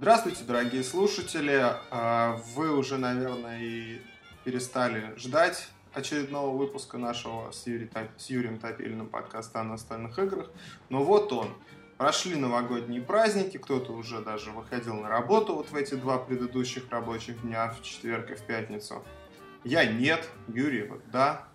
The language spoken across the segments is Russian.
Здравствуйте, дорогие слушатели. А, вы уже, наверное, и перестали ждать очередного выпуска нашего с, Юри, с Юрием Топилиным подкаста о настольных играх. Но вот он. Прошли новогодние праздники, кто-то уже даже выходил на работу вот в эти два предыдущих рабочих дня, в четверг и в пятницу. Я нет, Юрий вот да.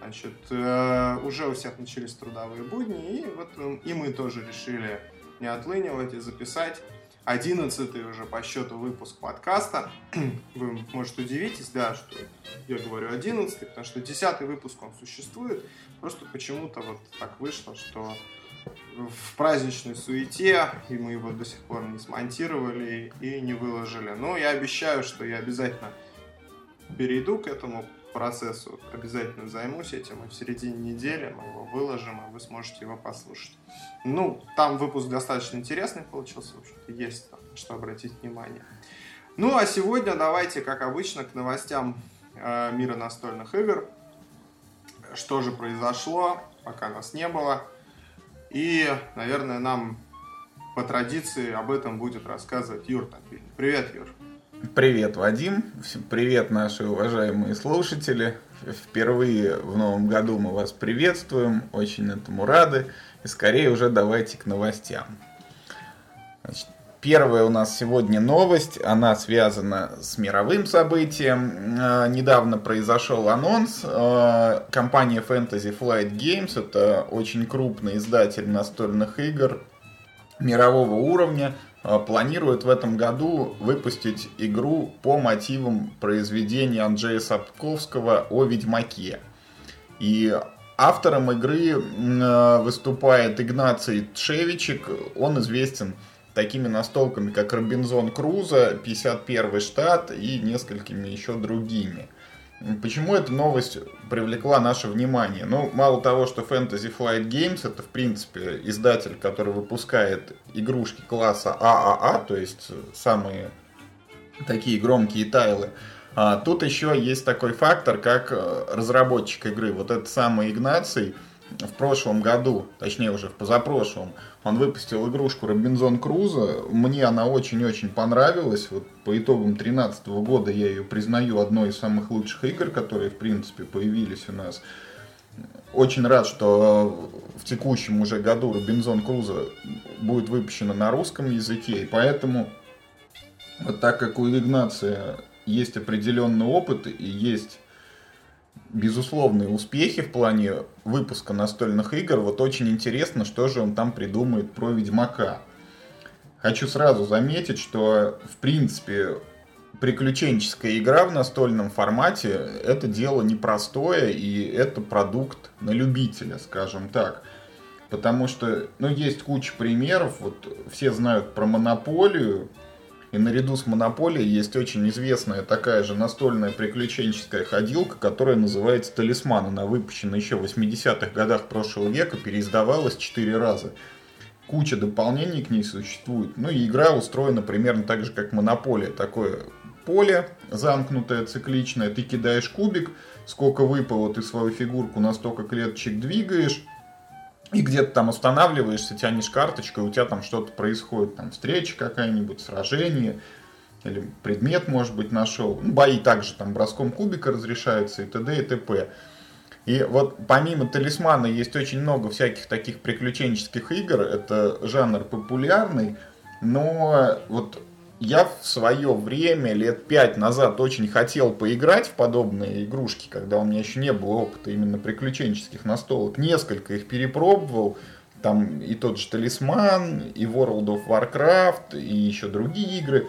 Значит, э, уже у всех начались трудовые будни, и вот э, и мы тоже решили не отлынивать и записать одиннадцатый уже по счету выпуск подкаста. Вы, может, удивитесь, да, что я говорю одиннадцатый, потому что десятый выпуск он существует. Просто почему-то вот так вышло, что в праздничной суете, и мы его до сих пор не смонтировали и не выложили. Но я обещаю, что я обязательно перейду к этому процессу, обязательно займусь этим, и в середине недели мы его выложим, и вы сможете его послушать. Ну, там выпуск достаточно интересный получился, в общем-то, есть там, что обратить внимание. Ну, а сегодня давайте, как обычно, к новостям э, мира настольных игр. Что же произошло, пока нас не было. И, наверное, нам по традиции об этом будет рассказывать Юр Топилин. Привет, Юр. Привет, Вадим. Привет, наши уважаемые слушатели. Впервые в новом году мы вас приветствуем, очень этому рады. И скорее уже давайте к новостям. Значит, первая у нас сегодня новость, она связана с мировым событием. А, недавно произошел анонс. А, компания Fantasy Flight Games, это очень крупный издатель настольных игр мирового уровня, планирует в этом году выпустить игру по мотивам произведения Анджея Сапковского о Ведьмаке. И автором игры а, выступает Игнаций Тшевичек. Он известен такими настолками, как Робинзон Круза, 51 штат и несколькими еще другими. Почему эта новость привлекла наше внимание? Ну, мало того, что Fantasy Flight Games это, в принципе, издатель, который выпускает игрушки класса ААА, то есть самые такие громкие тайлы, а тут еще есть такой фактор, как э, разработчик игры. Вот этот самый Игнаций в прошлом году, точнее уже в позапрошлом, он выпустил игрушку Робинзон Круза. Мне она очень-очень понравилась. Вот по итогам 2013 года я ее признаю одной из самых лучших игр, которые, в принципе, появились у нас. Очень рад, что в текущем уже году Робинзон Круза будет выпущена на русском языке. И поэтому, вот так как у Игнация есть определенный опыт и есть безусловные успехи в плане выпуска настольных игр. Вот очень интересно, что же он там придумает про Ведьмака. Хочу сразу заметить, что в принципе приключенческая игра в настольном формате это дело непростое и это продукт на любителя, скажем так. Потому что, ну, есть куча примеров, вот все знают про монополию, и наряду с Монополией есть очень известная такая же настольная приключенческая ходилка, которая называется «Талисман». Она выпущена еще в 80-х годах прошлого века, переиздавалась 4 раза. Куча дополнений к ней существует. Ну и игра устроена примерно так же, как Монополия. Такое поле замкнутое, цикличное. Ты кидаешь кубик, сколько выпало, ты свою фигурку на столько клеточек двигаешь и где-то там останавливаешься, тянешь карточку, и у тебя там что-то происходит, там встреча какая-нибудь, сражение, или предмет, может быть, нашел. Ну, бои также там броском кубика разрешаются и т.д. и т.п. И вот помимо талисмана есть очень много всяких таких приключенческих игр. Это жанр популярный, но вот я в свое время, лет пять назад, очень хотел поиграть в подобные игрушки, когда у меня еще не было опыта именно приключенческих настолок. Несколько их перепробовал. Там и тот же Талисман, и World of Warcraft, и еще другие игры.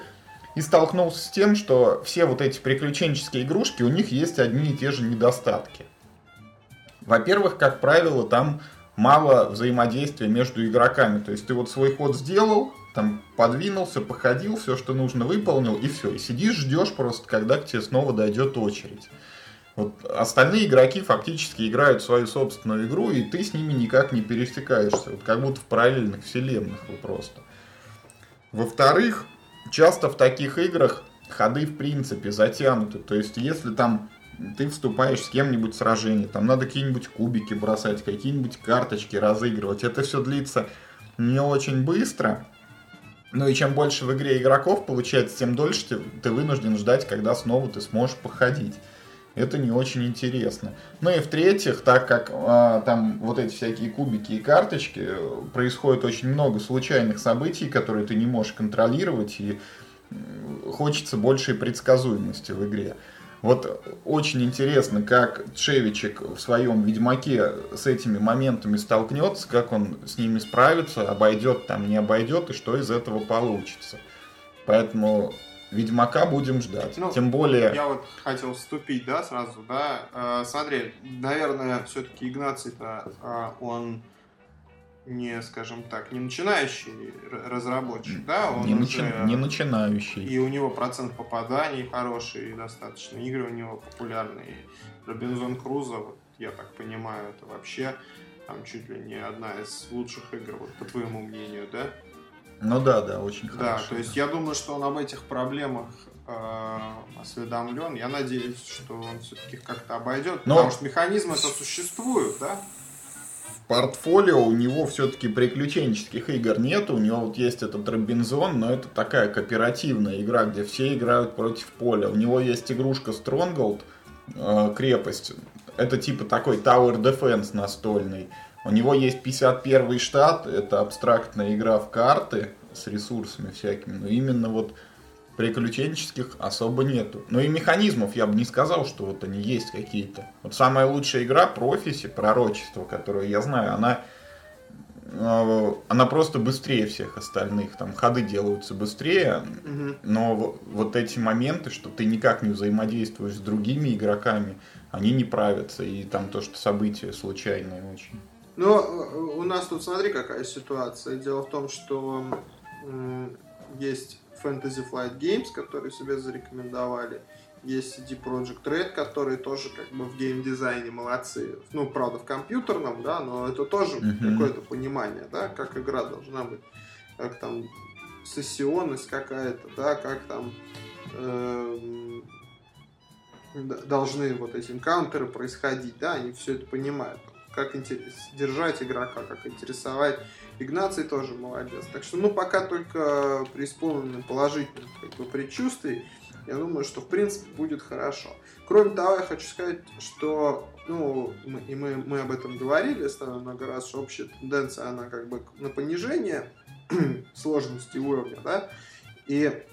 И столкнулся с тем, что все вот эти приключенческие игрушки, у них есть одни и те же недостатки. Во-первых, как правило, там мало взаимодействия между игроками. То есть ты вот свой ход сделал, там подвинулся, походил, все, что нужно, выполнил, и все. И сидишь, ждешь просто, когда к тебе снова дойдет очередь. Вот остальные игроки фактически играют свою собственную игру, и ты с ними никак не пересекаешься. Вот как будто в параллельных вселенных вы просто. Во-вторых, часто в таких играх ходы в принципе затянуты. То есть, если там ты вступаешь с кем-нибудь в сражение, там надо какие-нибудь кубики бросать, какие-нибудь карточки разыгрывать. Это все длится не очень быстро. Ну и чем больше в игре игроков получается, тем дольше ты, ты вынужден ждать, когда снова ты сможешь походить. Это не очень интересно. Ну и в-третьих, так как а, там вот эти всякие кубики и карточки, происходит очень много случайных событий, которые ты не можешь контролировать, и хочется большей предсказуемости в игре. Вот очень интересно, как Чевичек в своем Ведьмаке с этими моментами столкнется, как он с ними справится, обойдет там, не обойдет, и что из этого получится. Поэтому Ведьмака будем ждать. Ну, Тем более... Я вот хотел вступить, да, сразу, да. Э, смотри, наверное, все-таки Игнаций-то, э, он не, скажем так, не начинающий разработчик, да, он не, уже, начи... не начинающий. И у него процент попаданий хороший достаточно, игры у него популярные. Робинзон Крузо, вот, я так понимаю, это вообще там чуть ли не одна из лучших игр, вот по твоему мнению, да? Ну да, да, очень хорошо. Да, то есть я думаю, что он об этих проблемах э, осведомлен. Я надеюсь, что он все-таки как-то обойдет, Но... потому что механизмы это существуют, да? Портфолио у него все-таки приключенческих игр нет. У него вот есть этот Робинзон, но это такая кооперативная игра, где все играют против поля. У него есть игрушка Stronghold, э, крепость. Это типа такой Tower Defense настольный. У него есть 51 штат, это абстрактная игра в карты с ресурсами всякими. Но именно вот приключенческих особо нету. Но и механизмов я бы не сказал, что вот они есть какие-то. Вот самая лучшая игра Профиси, Пророчество, которую я знаю, она э, она просто быстрее всех остальных. Там ходы делаются быстрее, угу. но вот эти моменты, что ты никак не взаимодействуешь с другими игроками, они не правятся. И там то, что события случайные очень. Ну, у нас тут смотри, какая ситуация. Дело в том, что есть Fantasy Flight Games, которые себе зарекомендовали. Есть CD Project Red, которые тоже как бы в геймдизайне молодцы. Ну, правда, в компьютерном, да, но это тоже uh-huh. какое-то понимание, да, как игра должна быть. Как там сессионность какая-то, да, как там э, должны вот эти энкаунтеры происходить, да, они все это понимают. Как держать игрока, как интересовать Игнаций тоже молодец. Так что, ну, пока только преисполнены положительных как бы, предчувствий, я думаю, что, в принципе, будет хорошо. Кроме того, я хочу сказать, что, ну, мы, и мы, мы об этом говорили с тобой много раз, что общая тенденция, она как бы на понижение сложности уровня, да, и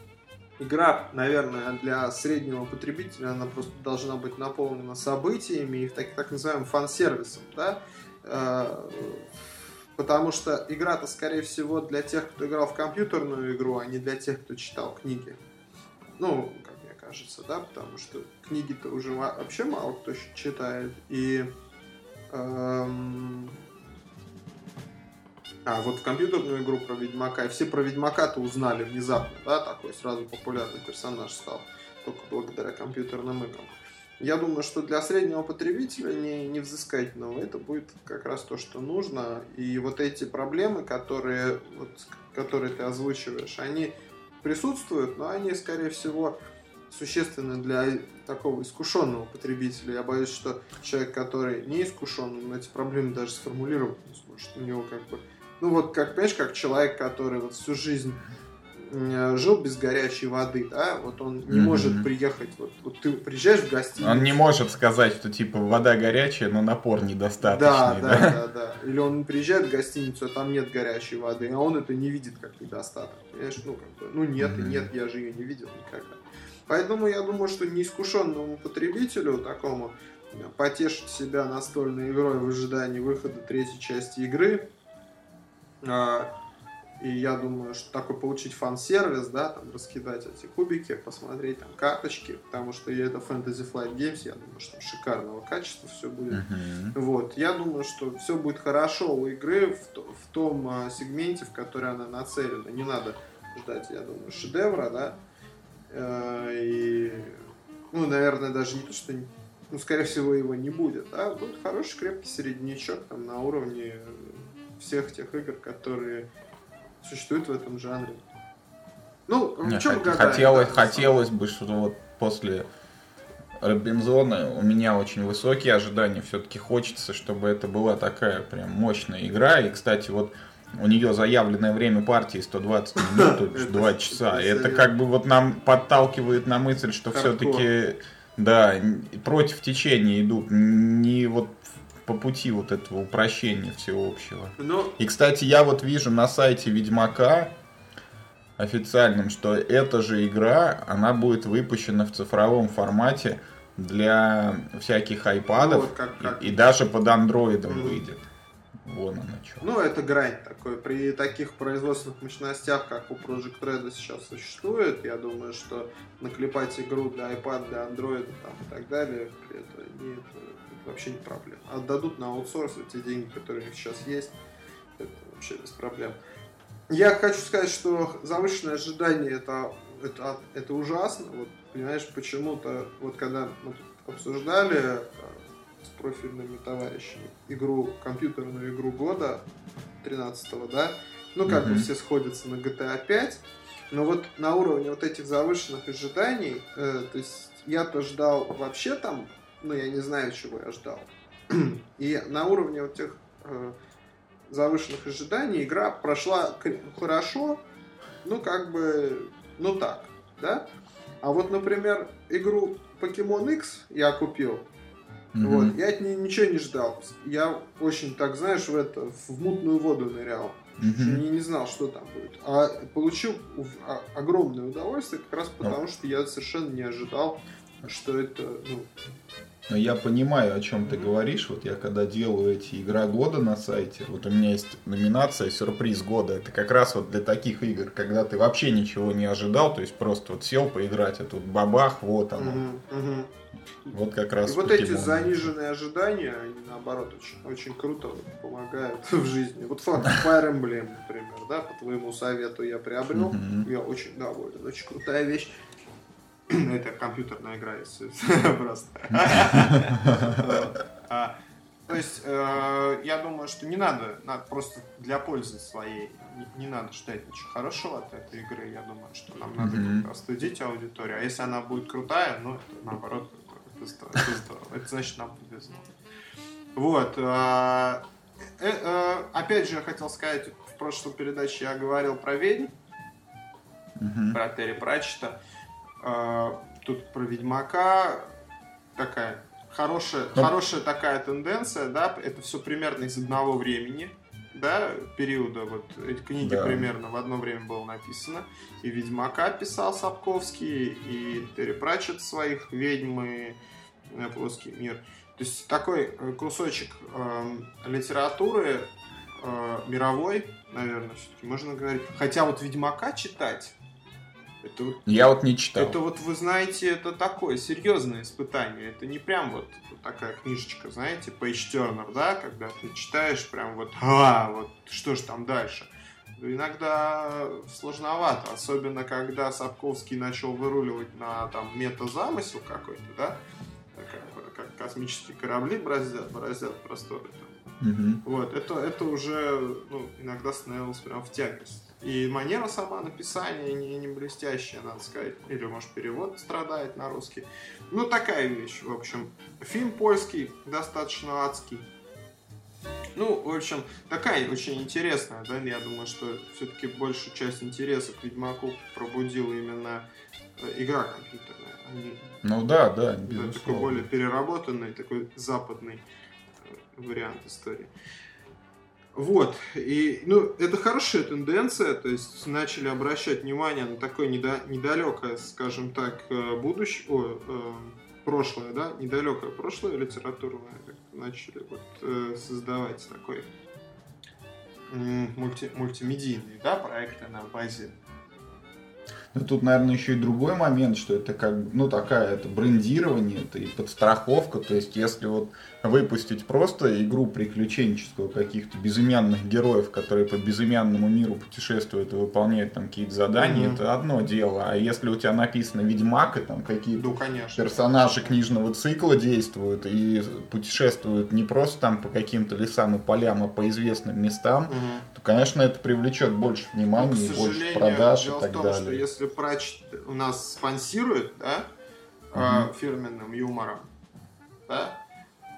игра, наверное, для среднего потребителя, она просто должна быть наполнена событиями и так, так называемым фан-сервисом, да, э, Потому что игра-то, скорее всего, для тех, кто играл в компьютерную игру, а не для тех, кто читал книги. Ну, как мне кажется, да, потому что книги-то уже вообще мало кто читает. И эм... А, вот в компьютерную игру про Ведьмака, и все про Ведьмака-то узнали внезапно, да, такой сразу популярный персонаж стал, только благодаря компьютерным играм. Я думаю, что для среднего потребителя не, не взыскательного это будет как раз то, что нужно. И вот эти проблемы, которые, вот, которые ты озвучиваешь, они присутствуют, но они, скорее всего, существенны для такого искушенного потребителя. Я боюсь, что человек, который не искушен, он эти проблемы даже сформулировать не сможет. У него как бы... Ну вот, как, понимаешь, как человек, который вот всю жизнь Э, жил без горячей воды, да, вот он не mm-hmm. может приехать, вот, вот ты приезжаешь в гостиницу. Он не может сказать, что типа вода горячая, но напор недостаточный. Да, да, да, да, да. Или он приезжает в гостиницу, а там нет горячей воды, а он это не видит как недостаток. Понимаешь, ну как бы, ну нет mm-hmm. нет, я же ее не видел никогда. Поэтому я думаю, что неискушенному потребителю такому потешить себя настольной игрой в ожидании выхода третьей части игры, и я думаю, что такой получить фан-сервис, да, там раскидать эти кубики, посмотреть там карточки, потому что это Fantasy Flight Games, я думаю, что шикарного качества все будет. Uh-huh. Вот, я думаю, что все будет хорошо у игры в, в том а, сегменте, в который она нацелена. Не надо ждать, я думаю, шедевра, да. Э, и, ну, наверное, даже не то, что, ну, скорее всего, его не будет, да. Будет хороший крепкий середнячок там на уровне всех тех игр, которые существует в этом жанре. Ну, в чем хот- хотелось, да, хотелось бы, что вот после Робинзона у меня очень высокие ожидания. Все-таки хочется, чтобы это была такая прям мощная игра. И, кстати, вот у нее заявленное время партии 120 минут, то есть 2 часа. Это как бы вот нам подталкивает на мысль, что все-таки, да, против течения идут, не вот по пути вот этого упрощения всеобщего. Но... И, кстати, я вот вижу на сайте Ведьмака официальном, что эта же игра, она будет выпущена в цифровом формате для всяких айпадов ну, вот как, как... И, и даже под андроидом mm. выйдет. Вон она что. Ну, это грань такой. При таких производственных мощностях, как у Project Red сейчас существует, я думаю, что наклепать игру для iPad, для Android там, и так далее, это, не, это, вообще не проблема. Отдадут на аутсорс те деньги, которые у них сейчас есть, это вообще без проблем. Я хочу сказать, что завышенное ожидание это, это, это ужасно. Вот, понимаешь, почему-то, вот когда мы тут обсуждали э, с профильными товарищами игру, компьютерную игру года 13 да, ну как mm-hmm. бы все сходятся на GTA 5, но вот на уровне вот этих завышенных ожиданий, э, то есть я-то ждал вообще там, ну я не знаю, чего я ждал, и на уровне вот тех э, завышенных ожиданий игра прошла хорошо, ну как бы, ну так, да. А вот, например, игру Pokemon X я купил, mm-hmm. вот, я от нее ничего не ждал. Я очень, так знаешь, в это, в мутную воду нырял. Mm-hmm. Не, не знал, что там будет. А получил огромное удовольствие как раз потому, oh. что я совершенно не ожидал, что это, ну, но я понимаю, о чем ты говоришь. Вот я когда делаю эти игра года на сайте, вот у меня есть номинация сюрприз года. Это как раз вот для таких игр, когда ты вообще ничего не ожидал, то есть просто вот сел поиграть, а тут бабах, вот оно. Угу, угу. Вот как раз. И вот эти заниженные ожидания, они наоборот очень, очень круто помогают в жизни. Вот Fire Emblem, например, да, по твоему совету я приобрел. Угу. Я очень доволен. Очень крутая вещь. Это компьютерная игра, если просто. А, то есть, э, я думаю, что не надо, надо просто для пользы своей, не, надо ждать ничего хорошего от этой игры. Я думаю, что нам надо как-то остудить аудиторию. А если она будет крутая, ну, это наоборот, это здорово. Это, здорово. это значит, нам повезло. Вот. Э, э, опять же, я хотел сказать, в прошлой передаче я говорил про ведьм, про Терри Пратчета. Тут про Ведьмака такая хорошая, ну, хорошая такая тенденция, да, это все примерно из одного времени, да, периода, вот эти книги да. примерно в одно время было написано. И Ведьмака писал Сапковский, и Терри Пратчет своих «Ведьмы», «Плоский мир». То есть такой э, кусочек э, литературы э, мировой, наверное, все-таки можно говорить. Хотя вот Ведьмака читать это вот, Я вот не читал. Это вот, вы знаете, это такое серьезное испытание. Это не прям вот, вот такая книжечка, знаете, Page Turner, да, когда ты читаешь прям вот, а, вот что же там дальше. Иногда сложновато, особенно когда Сапковский начал выруливать на там мета-замысел какой-то, да, как, как космические корабли бороздят, бороздят просторы. Там. Угу. Вот, это, это уже ну, иногда становилось прям в тягость. И манера сама написания не, не блестящая, надо сказать. Или, может, перевод страдает на русский. Ну, такая вещь, в общем. Фильм польский, достаточно адский. Ну, в общем, такая очень интересная, да, я думаю, что все-таки большую часть интереса к Ведьмаку пробудила именно э, игра компьютерная. Они, ну да, да, безусловно. Да, такой более переработанный, такой западный э, вариант истории. Вот, и, ну, это хорошая тенденция, то есть начали обращать внимание на такое недо, недалекое, скажем так, э, будущее, о, э, прошлое, да, недалекое прошлое литературное, начали вот э, создавать такой мульти, мультимедийный, да, проекты на базе но тут, наверное, еще и другой момент, что это как, ну, такая, это брендирование, это и подстраховка. То есть, если вот выпустить просто игру приключенческую каких-то безымянных героев, которые по безымянному миру путешествуют и выполняют там какие-то задания, mm-hmm. это одно дело. А если у тебя написано Ведьмак, и там какие-то ну, персонажи книжного цикла действуют и путешествуют не просто там по каким-то лесам и полям, а по известным местам, mm-hmm. то, конечно, это привлечет больше внимания, ну, больше продаж и так том, далее. Что если прач у нас спонсирует, да, угу. фирменным юмором, да,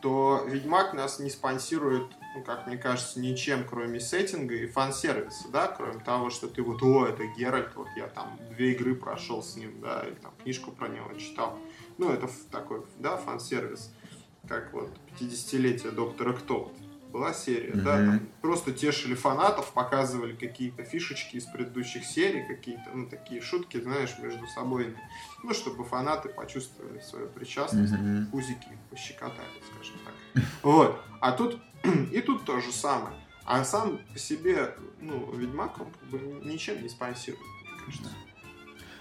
то Ведьмак нас не спонсирует ну, как мне кажется, ничем, кроме сеттинга и фан-сервиса, да, кроме того, что ты вот, о, это Геральт, вот я там две игры прошел с ним, да, или там книжку про него читал. Ну, это такой, да, фан-сервис, как вот 50-летие Доктора Кто была серия, mm-hmm. да, там просто тешили фанатов, показывали какие-то фишечки из предыдущих серий, какие-то, ну, такие шутки, знаешь, между собой, ну, чтобы фанаты почувствовали свою причастность, mm-hmm. пузики пощекотали, скажем так. Вот. А тут, и тут то же самое. А сам по себе, ну, Ведьмак, он как бы ничем не спонсирует, мне кажется.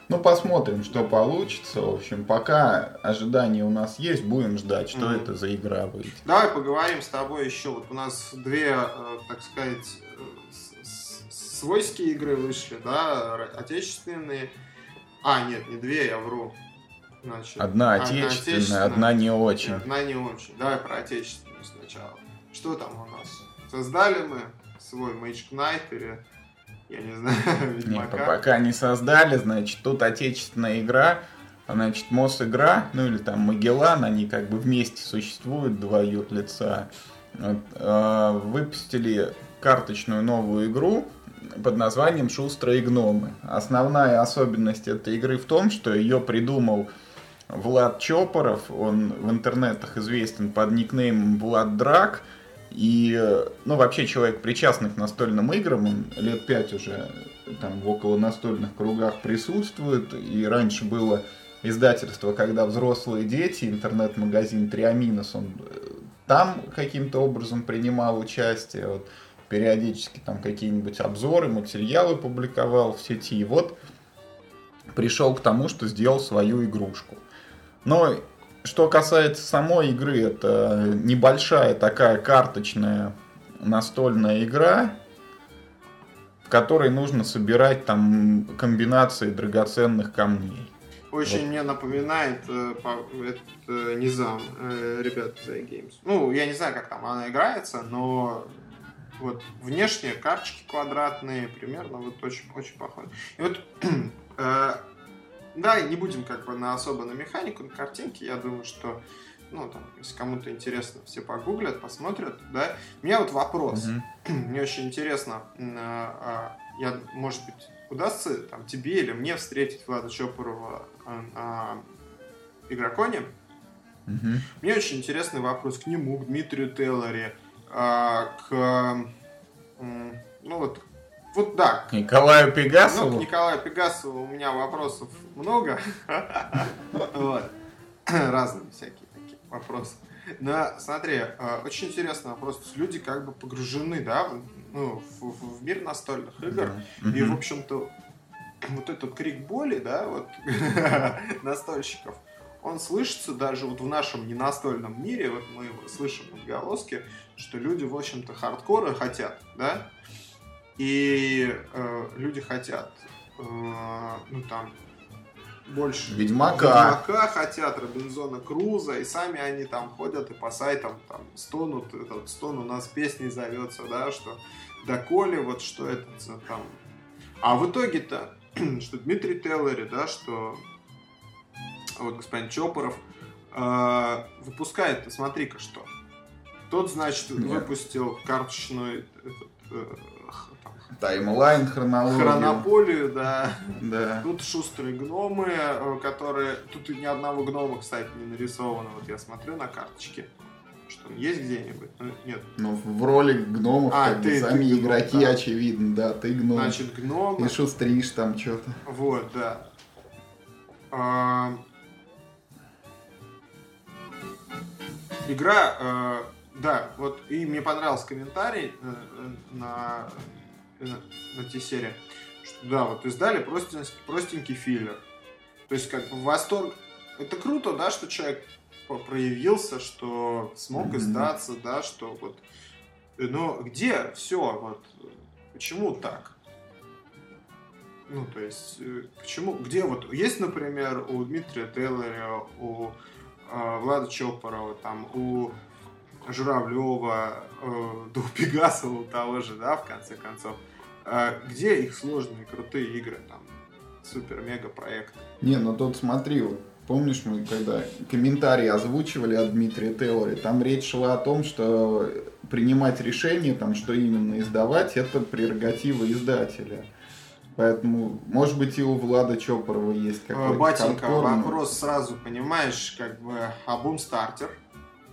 Ну, посмотрим, что получится. В общем, пока ожидания у нас есть, будем ждать, что mm-hmm. это за игра выйдет. Давай поговорим с тобой еще. Вот у нас две, э, так сказать, э, свойские игры вышли, да, отечественные. А, нет, не две, я вру. Значит, одна отечественная, одна, отечественная, одна не очень. Одна не очень. Давай про отечественную сначала. Что там у нас? Создали мы свой Mage Knight или я не знаю, Ведьмака. Нет, пока не создали, значит, тут отечественная игра, значит, МОС игра, ну или там Магеллан, они как бы вместе существуют, два лица. Вот, э, выпустили карточную новую игру под названием «Шустрые гномы». Основная особенность этой игры в том, что ее придумал Влад Чопоров, он в интернетах известен под никнеймом Влад Драк – и, ну, вообще человек, причастный к настольным играм, он лет пять уже там в около настольных кругах присутствует. И раньше было издательство, когда взрослые дети, интернет-магазин Триаминос, он э, там каким-то образом принимал участие. Вот, периодически там какие-нибудь обзоры, материалы публиковал в сети. И вот пришел к тому, что сделал свою игрушку. Но что касается самой игры, это небольшая такая карточная настольная игра, в которой нужно собирать там комбинации драгоценных камней. Очень вот. мне напоминает э, этот э, Низам, э, ребят из Games. Ну, я не знаю, как там она играется, но вот внешние карточки квадратные, примерно вот очень, очень похоже. И вот э, да, не будем как бы на особо на механику, на картинки. Я думаю, что, ну, там, если кому-то интересно, все погуглят, посмотрят, да. У меня вот вопрос. Mm-hmm. Мне очень интересно, а, а, я, может быть, удастся там тебе или мне встретить Влада Чопорова на Игроконе. Mm-hmm. Мне очень интересный вопрос к нему, к Дмитрию Теллери, а, к ну вот вот да. Николаю Пегасову? Ну, к Николаю Пегасову у меня вопросов много. Разные всякие такие вопросы. Но смотри, э, очень интересный вопрос. Люди как бы погружены, да, ну, в, в, в мир настольных игр. И, в общем-то, вот этот крик боли, да, вот настольщиков, он слышится даже вот в нашем ненастольном мире, вот мы слышим отголоски, что люди, в общем-то, хардкоры хотят, да, и э, люди хотят, э, ну там, больше Ведьмака. Ведьмака хотят, Робинзона Круза, и сами они там ходят и по сайтам там стонут, этот стон у нас песней зовется, да, что доколе, вот что это там. А в итоге-то, что Дмитрий Теллери, да, что вот господин Чопоров э, выпускает, смотри-ка что. Тот, значит, Нет. выпустил карточную этот, э, Таймлайн, хронологию. Хронополию, да. да. Тут шустрые гномы, э, которые... Тут ни одного гнома, кстати, не нарисовано. Вот я смотрю на карточке. Что есть где-нибудь? Ну, нет. Ну, в роли гномов, а, как ты, сами ты игроки, да. очевидно, да, ты гном. Значит, гном. И шустришь там что-то. Вот, да. А... Игра, э, да, вот и мне понравился комментарий э, на на, на T-серии, что да, вот издали простенький, простенький филлер. То есть, как бы восторг... Это круто, да, что человек проявился, что смог mm-hmm. издаться, да, что вот... Но где все, вот, почему так? Ну, то есть, э, почему, где вот, есть, например, у Дмитрия Тейлора, у э, Влада Чопорова, там, у Журавлева, э, до Пегасова того же, да, в конце концов. А где их сложные, крутые игры, там, супер-мега проекты? Не, ну тут смотри, вот помнишь, мы когда комментарии озвучивали от Дмитрия Теори, там речь шла о том, что принимать решение, там, что именно издавать, это прерогатива издателя. Поэтому, может быть, и у Влада Чопорова есть Э, какой-то Батенька, хардкор, вопрос сразу, понимаешь, как бы, а бумстартер,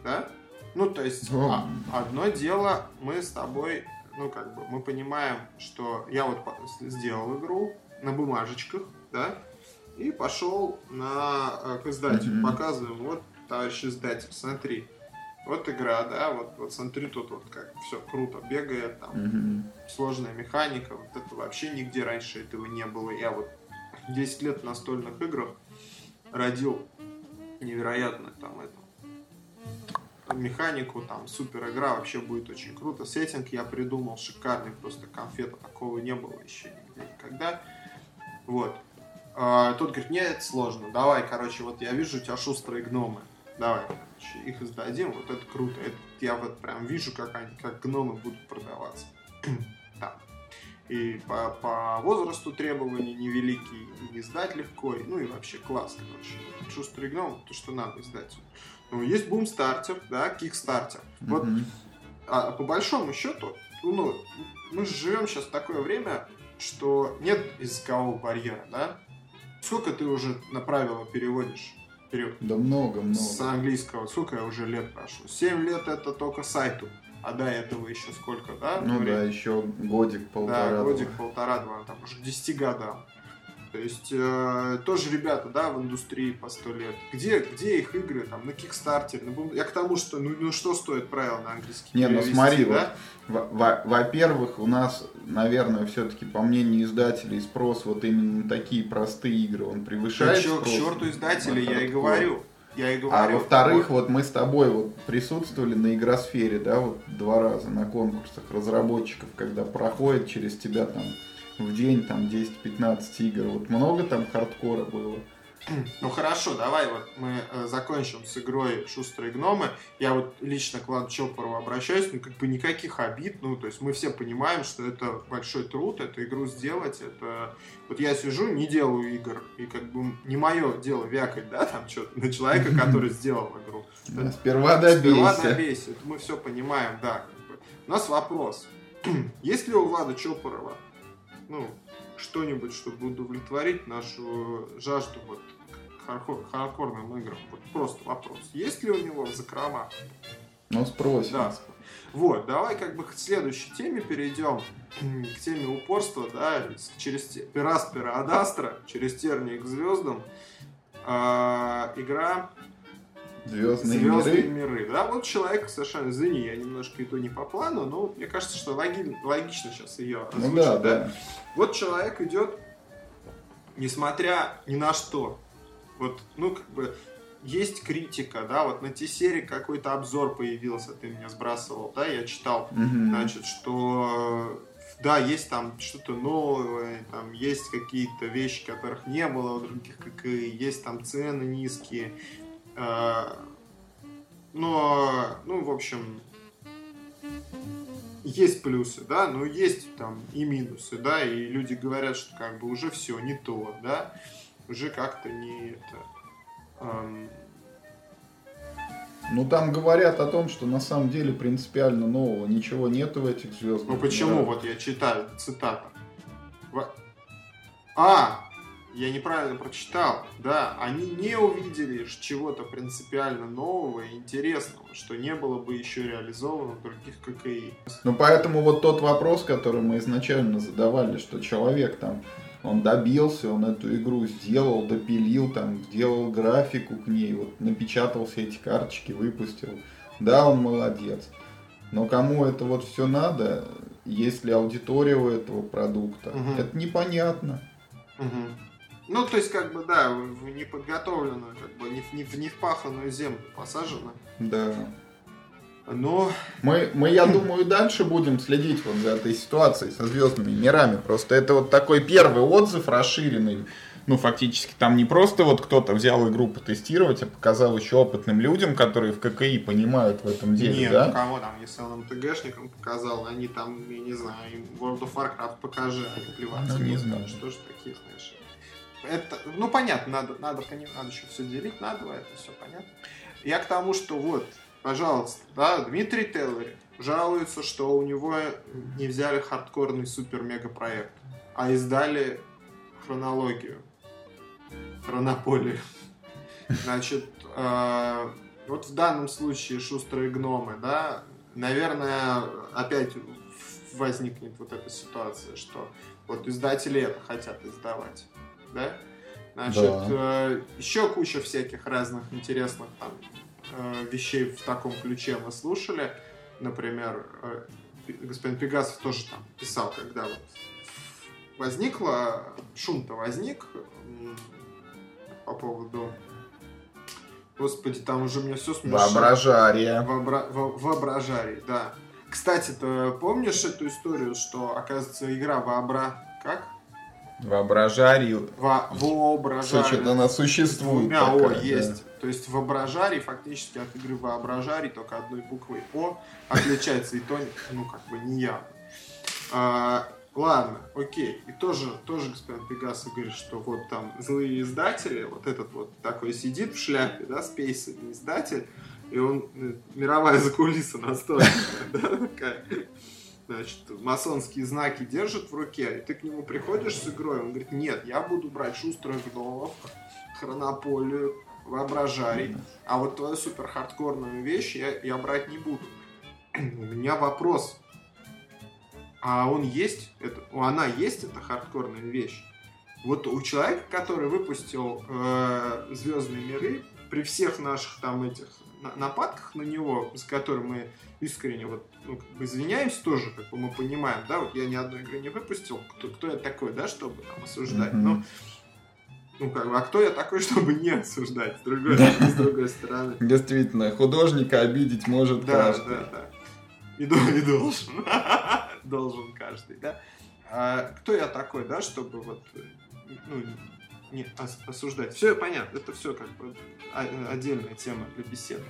да? Ну, то есть, Ну. а- одно дело, мы с тобой, ну, как бы, мы понимаем, что я вот сделал игру на бумажечках, да, и пошел на, э, к издателю, Мгм. показываем, вот, товарищ издатель, смотри, вот игра, да, вот, вот смотри, тут вот как все круто бегает, там, Мгм. сложная механика, вот это вообще нигде раньше этого не было. Я вот 10 лет в настольных играх родил невероятно там это механику, там супер игра вообще будет очень круто. Сеттинг я придумал шикарный, просто конфета такого не было еще нигде никогда. Вот. А, тут говорит, нет, сложно. Давай, короче, вот я вижу у тебя шустрые гномы. Давай, короче, их издадим, вот это круто. Это я вот прям вижу, как они, как гномы будут продаваться. Там. И по, по возрасту требований невеликие, и издать легко, и, ну и вообще класс, короче. Шустрый гном, то, что надо издать. Ну, есть бумстартер, да, кикстартер. Вот Мгм. а по большому счету, ну, мы живем сейчас в такое время, что нет языкового барьера, да? Сколько ты уже на правила переводишь? Перев- Да много, С много. английского, сколько я уже лет прошло? Семь лет это только сайту, а до этого еще сколько, да? Ну времени? да, еще годик, полтора. Да, два. годик, полтора-два, там уже к 10 годам. То есть э, тоже ребята, да, в индустрии по сто лет. Где, где их игры, там, на Кикстартере, на Бум- Я к тому, что, ну, ну что стоит правила на английский Не, ну смотри, да? Во- во- Во-первых, у нас, наверное, все-таки, по мнению издателей, спрос вот именно на такие простые игры, он Да превышает к спрос черту издателей, я и говорю. Я и А говорю. во-вторых, вот мы с тобой вот присутствовали на игросфере, да, вот два раза на конкурсах разработчиков, когда проходит через тебя там в день там 10-15 игр. Вот много там хардкора было. Ну хорошо, давай вот мы э, закончим с игрой «Шустрые гномы». Я вот лично к Владу Чопорову обращаюсь, ну как бы никаких обид, ну то есть мы все понимаем, что это большой труд, эту игру сделать, это... Вот я сижу, не делаю игр, и как бы не мое дело вякать, да, там что-то на человека, который сделал игру. Да, сперва Сперва добейся. добейся, это мы все понимаем, да. как бы. У нас вопрос. Есть ли у Влада Чопорова ну, что-нибудь, чтобы удовлетворить нашу жажду вот к хардкор- хардкорным играм? Вот просто вопрос. Есть ли у него в закромах? Ну, спросим. Да. Вот, давай как бы к следующей теме перейдем, к теме упорства, да, через Пираспера Адастра, через тернии к звездам. А, игра Звездные, Звездные миры. миры. Да, вот человек совершенно, извини, я немножко иду не по плану, но мне кажется, что логи- логично сейчас ее Ну озвучить, да, да. Вот человек идет, несмотря ни на что. Вот, ну, как бы, есть критика, да, вот на T-серии какой-то обзор появился, ты мне сбрасывал, да, я читал, Мгм. значит, что да, есть там что-то новое, там есть какие-то вещи, которых не было в других ККИ, есть там цены низкие, но, ну, в общем, есть плюсы, да, но есть там и минусы, да, и люди говорят, что как бы уже все не то, да, уже как-то не это... эм, Ну там говорят о том, что на самом деле принципиально нового ничего нету в этих звездных. Ну почему? мирах. Вот я читаю, цитата. Во- А, я неправильно прочитал. Да, они не увидели чего-то принципиально нового и интересного, что не было бы еще реализовано в других ККИ. Ну поэтому вот тот вопрос, который мы изначально задавали, что человек там, он добился, он эту игру сделал, допилил, там, сделал графику к ней, вот напечатал все эти карточки, выпустил. Да, он молодец. Но кому это вот все надо, есть ли аудитория у этого продукта, Мгм. это непонятно. Мгм. Ну, то есть, как бы, да, в неподготовленную, как бы, не в, не в невпаханную землю посажено. Да. Но, Мы, мы, я думаю, дальше будем следить вот за этой ситуацией со звездными мирами. Просто это вот такой первый отзыв расширенный. Ну, фактически, там не просто вот кто-то взял игру потестировать, а показал еще опытным людям, которые в ККИ понимают в этом деле, нет, да? ну, кого там, если он МТГшникам показал, они там, я не знаю, World of Warcraft покажи, они плеваться Ну, не будут, знаю. Что же такие, знаешь, это, ну, понятно, надо, надо, надо еще все делить, надо, это все понятно. Я к тому, что вот, пожалуйста, да, Дмитрий Теллери жалуется, что у него не взяли хардкорный супер-мега проект, а издали хронологию, хронополию. Значит, э, вот в данном случае шустрые гномы, да, наверное, опять возникнет вот эта ситуация, что вот издатели это хотят издавать, да? Значит, да. э, еще куча всяких разных интересных там э, вещей в таком ключе мы слушали. Например, э, господин Пегасов тоже там писал, когда вот возникло, шум-то возник по поводу Господи, там уже мне все смешно. Воображарие. Вообра... Воображарие, да. Кстати, ты помнишь эту историю, что, оказывается, игра Вообра... Как? Воображарию. Во... Воображарие. Что-то она существует. Двумя такая, О есть. Да. То есть воображарий фактически от игры воображарий только одной буквой О отличается, и то, ну, как бы не я. А, Ладно, окей. И тоже, тоже господин Пегаса говорит, что вот там злые издатели, вот этот вот такой сидит в шляпе, да, Спейс издатель, и он э, мировая закулиса настолько, да, такая. Значит, масонские знаки держит в руке, и ты к нему приходишь с игрой, он говорит, нет, я буду брать шустрых гномов, хронополию, воображарий, а вот твою супер хардкорную вещь я, я брать не буду. У меня вопрос, а он есть, это, она есть, это хардкорная вещь. Вот у человека, который выпустил э, Звездные миры, при всех наших там этих нападках на него, с которыми мы искренне вот, ну, как бы извиняемся тоже, как бы мы понимаем, да, вот я ни одной игры не выпустил, кто, кто я такой, да, чтобы там осуждать, mm-hmm. но ну, как бы, а кто я такой, чтобы не осуждать, с другой, с другой стороны. Действительно, художника обидеть может да, каждый. Да, да, и, и должен. должен каждый, да. А кто я такой, да, чтобы вот, ну, не осуждать. Все понятно, это все как бы отдельная тема для беседы.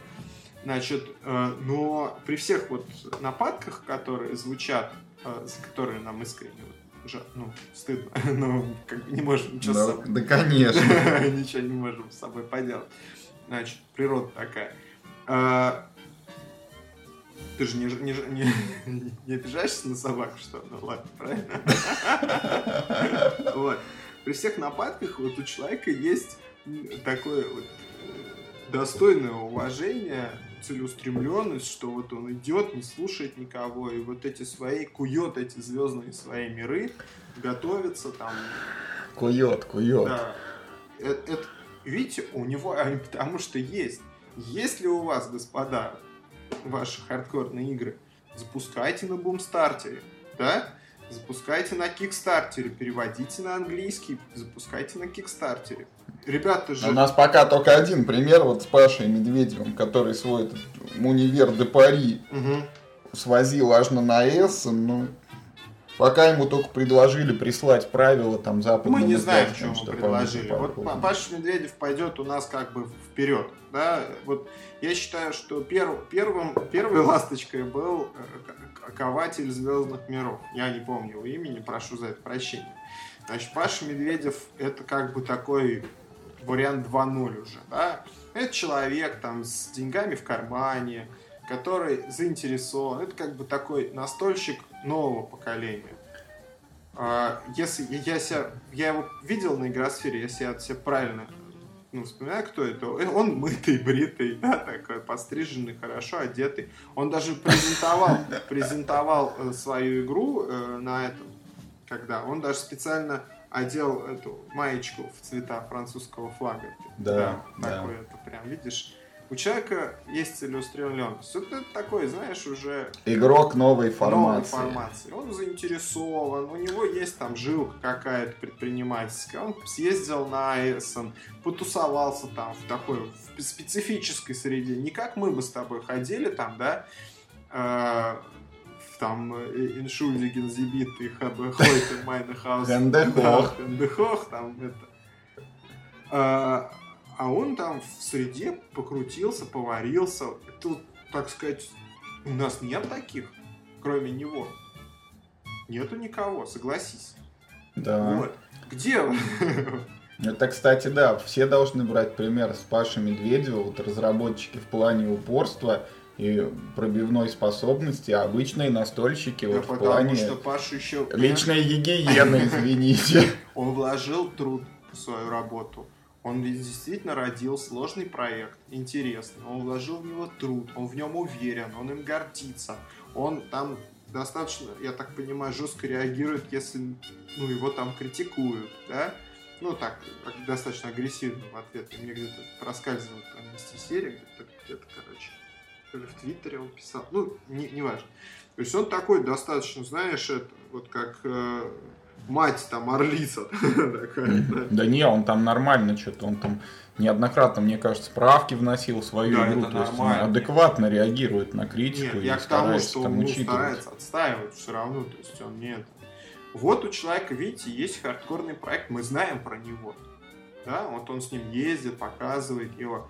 Значит, э, но при всех вот нападках, которые звучат, э, за которые нам искренне ну, стыдно, но как бы не можем ничего да, с собой... Да, конечно. ничего не можем с собой поделать. Значит, природа такая. А, ты же не, не, не, не обижаешься на собаку, что? Ну ладно, правильно? Вот. При всех нападках вот у человека есть такое вот достойное уважение, целеустремленность, что вот он идет, не слушает никого, и вот эти свои, кует эти звездные свои миры, готовится там. Кует, кует. Да. Это, это, видите, у него, потому что есть. Если у вас, господа, ваши хардкорные игры, запускайте на бумстартере, да? Запускайте на Кикстартере, переводите на английский, запускайте на Кикстартере. Ребята же... У нас пока только один пример вот с Пашей Медведевым, который свой этот универ де Пари угу. свозил аж на НАЭС, ну, Пока ему только предложили прислать правила там западным Мы не знаем, что ему предложили. Вот Паша Медведев пойдет у нас как бы вперед. Да? Вот я считаю, что перв, первым, первой ласточкой был э, кователь звездных миров. Я не помню его имени, прошу за это прощения. Значит, Паша Медведев это как бы такой вариант 2.0 уже. Да? Это человек там с деньгами в кармане, который заинтересован. Это как бы такой настольщик нового поколения. А, если я себя, я его видел на игросфере, если я себя правильно ну, вспоминаю, кто это. Он мытый, бритый, да, такой постриженный, хорошо одетый. Он даже презентовал, презентовал э, свою игру э, на этом, когда он даже специально одел эту маечку в цвета французского флага. Да, да. Такой это прям, видишь, у человека есть целеустремленность. Это такой, знаешь, уже... Игрок новой формации. Новой формации. Он заинтересован, у него есть там жилка какая-то предпринимательская. Он съездил на Эйсон, потусовался там в такой в специфической среде. Не как мы бы с тобой ходили там, да, э, там Иншульдиген, Зибит и Хойте, Майнехаус. Хендехох. Хендехох, там это. А он там в среде покрутился, поварился. Тут, так сказать, у нас нет таких, кроме него. Нету никого, согласись. Да. Вот. Где Это, кстати, да, все должны брать пример с Пашей Медведева, вот разработчики в плане упорства и пробивной способности, а обычные настольщики Да вот в плане что Паша еще... личной гигиены, извините. Он вложил труд в свою работу. Он действительно родил сложный проект, интересный. Он вложил в него труд, он в нем уверен, он им гордится. Он там достаточно, я так понимаю, жестко реагирует, если ну, его там критикуют, да? Ну, так, достаточно агрессивно в ответ. И Мне где-то проскальзывает там вместе серия, где-то, где-то, короче, то ли в Твиттере он писал, ну, не, не важно. То есть он такой достаточно, знаешь, это, вот как э, мать там орлица да. Не, он там нормально что-то, он там неоднократно, мне кажется, правки вносил в свою Да, игру, то есть он адекватно реагирует на критику Нет, я к тому, что он ну, старается отстаивать все равно, то есть он не это. Вот у человека, видите, есть хардкорный проект, мы знаем про него. Да, вот он с ним ездит, показывает его.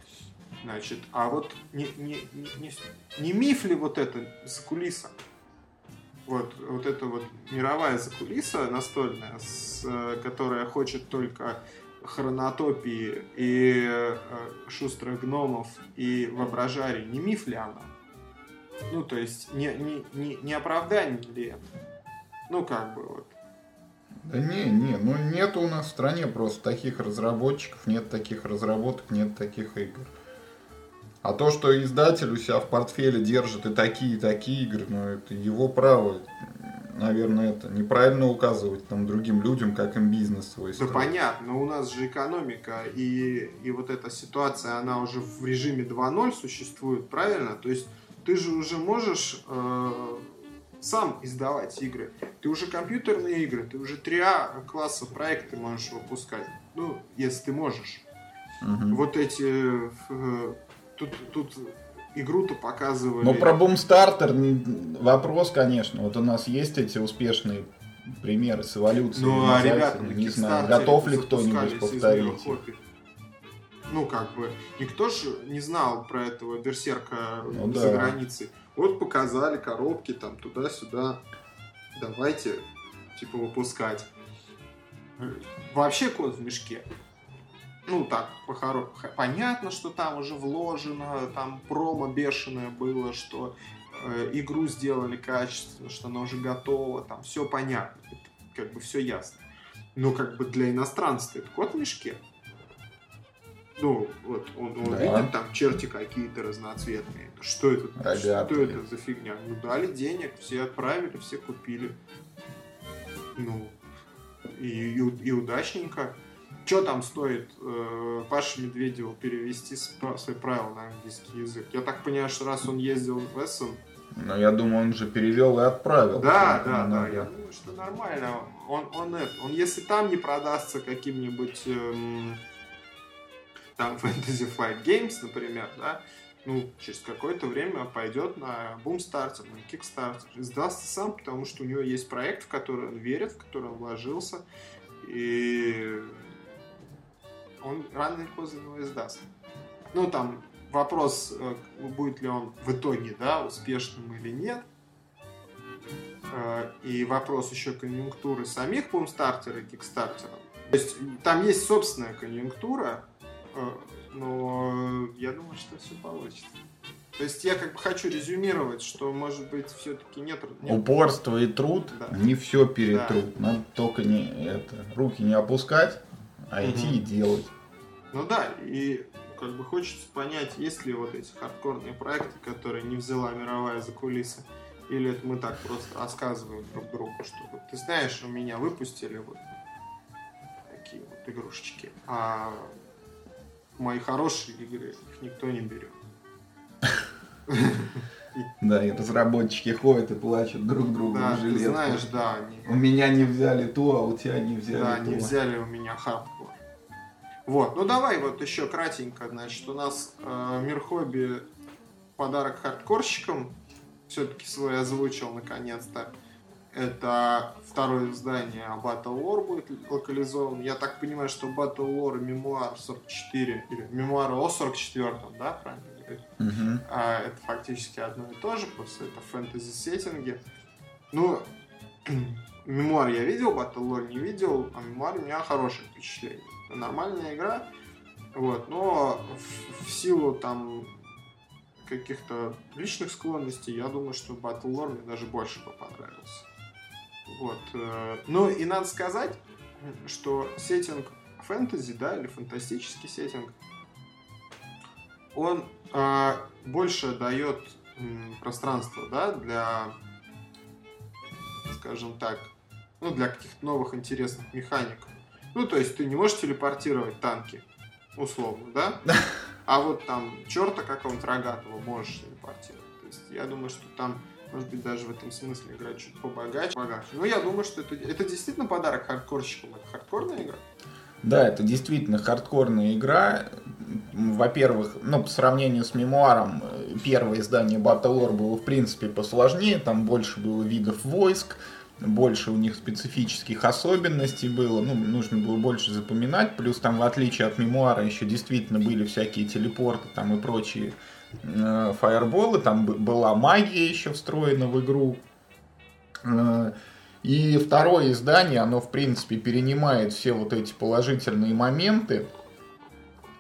Значит, а вот не, не, не, не, не миф ли вот это за кулиса? Вот, вот эта вот мировая закулиса настольная, с, э, которая хочет только хронотопии и э, шустрых гномов и воображарий, не миф ли она? Ну, то есть, не, не, не, не оправдание ли это? Ну, как бы вот. Да не, не, ну нет у нас в стране просто таких разработчиков, нет таких разработок, нет таких игр. А то, что издатель у себя в портфеле держит и такие, и такие игры, ну это его право. Наверное, это неправильно указывать там другим людям, как им бизнес свой Да понятно, но у нас же экономика и, и вот эта ситуация, она уже в режиме 2.0 существует, правильно? То есть ты же уже можешь э, сам издавать игры. Ты уже компьютерные игры, ты уже 3А класса проекты можешь выпускать. Ну, если ты можешь. Мгм. Вот эти... э, тут, тут игру-то показывали... Ну, про м, вопрос, конечно. Вот у нас есть эти успешные примеры с эволюцией. Ну, а ребята, не знаю, готов ли кто-нибудь повторить? Ну, как бы, никто же не знал про этого берсерка Ну за да. границей. Вот показали коробки там туда-сюда. Давайте, типа, выпускать. Вообще кот в мешке. Ну, так, по понятно, что там уже вложено, там промо бешеное было, что э, игру сделали качественно, что она уже готова, там все понятно, это как бы все ясно. Но как бы для иностранца это кот в мешке. Ну, вот он, он Да. видит там черти какие-то разноцветные. Что это? Что Рогатые. это за фигня? Ну, дали денег, все отправили, все купили. Ну, и, и, и удачненько. Что там стоит э, Паше Медведеву перевести свои правила на английский язык? Я так понимаю, что раз он ездил в Эссен, Но я думаю, он же перевел и отправил. да, да, да, я думаю, что нормально. Он, он, это, он если там не продастся каким-нибудь эм, там Fantasy Flight Games, например, да, ну, через какое-то время пойдет на Boomstarter, на и сдастся сам, потому что у него есть проект, в который он верит, в который он вложился, и он рано или поздно его издаст. Ну, там вопрос, э, будет ли он в итоге, да, успешным или нет, Э, и вопрос еще конъюнктуры самих бумстартера и кикстартера. То есть там есть собственная конъюнктура, э, но я думаю, что все получится. То есть я как бы хочу резюмировать, что может быть все-таки нет... нет- Упорство и труд, Да. не все перетрут. Надо только не это, руки не опускать, а идти и делать. Ну да, и как бы хочется понять, есть ли вот эти хардкорные проекты, которые не взяла мировая закулиса, или это мы так просто рассказываем друг другу, что вот ты знаешь, у меня выпустили вот такие вот игрушечки, а мои хорошие игры их никто не берет. Да, и разработчики ходят и плачут друг другу Да, ты жилетку. знаешь, да, они, У меня не взяли то, а у тебя не взяли да, то. не взяли у меня хардкор. Вот, ну давай вот еще кратенько, значит, у нас э, Мир Хобби подарок хардкорщикам все-таки свой озвучил наконец-то. Это второе издание Battle War будет локализован. Я так понимаю, что Battle War Мемуар 44, или Мемуары о 44, да, правильно? Мгм. А, это фактически одно и то же, просто это фэнтези-сеттинги. Ну, мемуар я видел, Battle Lore не видел, а мемуар у меня хорошее впечатление. Нормальная игра. Вот, но в, в силу там каких-то личных склонностей, я думаю, что Battle Lore мне даже больше бы понравился. Вот. Э, ну и надо сказать, что сеттинг фэнтези, да, или фантастический сеттинг, он э, больше дает м, пространство, да, для, скажем так, ну, для каких-то новых интересных механик. Ну, то есть ты не можешь телепортировать танки, условно, да? А вот там черта какого-нибудь рогатого можешь телепортировать. То есть я думаю, что там может быть, даже в этом смысле игра чуть побогаче. побогаче. Но я думаю, что это, это действительно подарок хардкорщикам. Это хардкорная игра. Да, это действительно хардкорная игра. Во-первых, ну, по сравнению с мемуаром, первое издание Battle Lore было, в принципе, посложнее. Там больше было видов войск, больше у них специфических особенностей было, ну, нужно было больше запоминать, плюс там, в отличие от мемуара, еще действительно были всякие телепорты там и прочие э, фаерболы, там была магия еще встроена в игру. Э, и второе издание, оно, в принципе, перенимает все вот эти положительные моменты.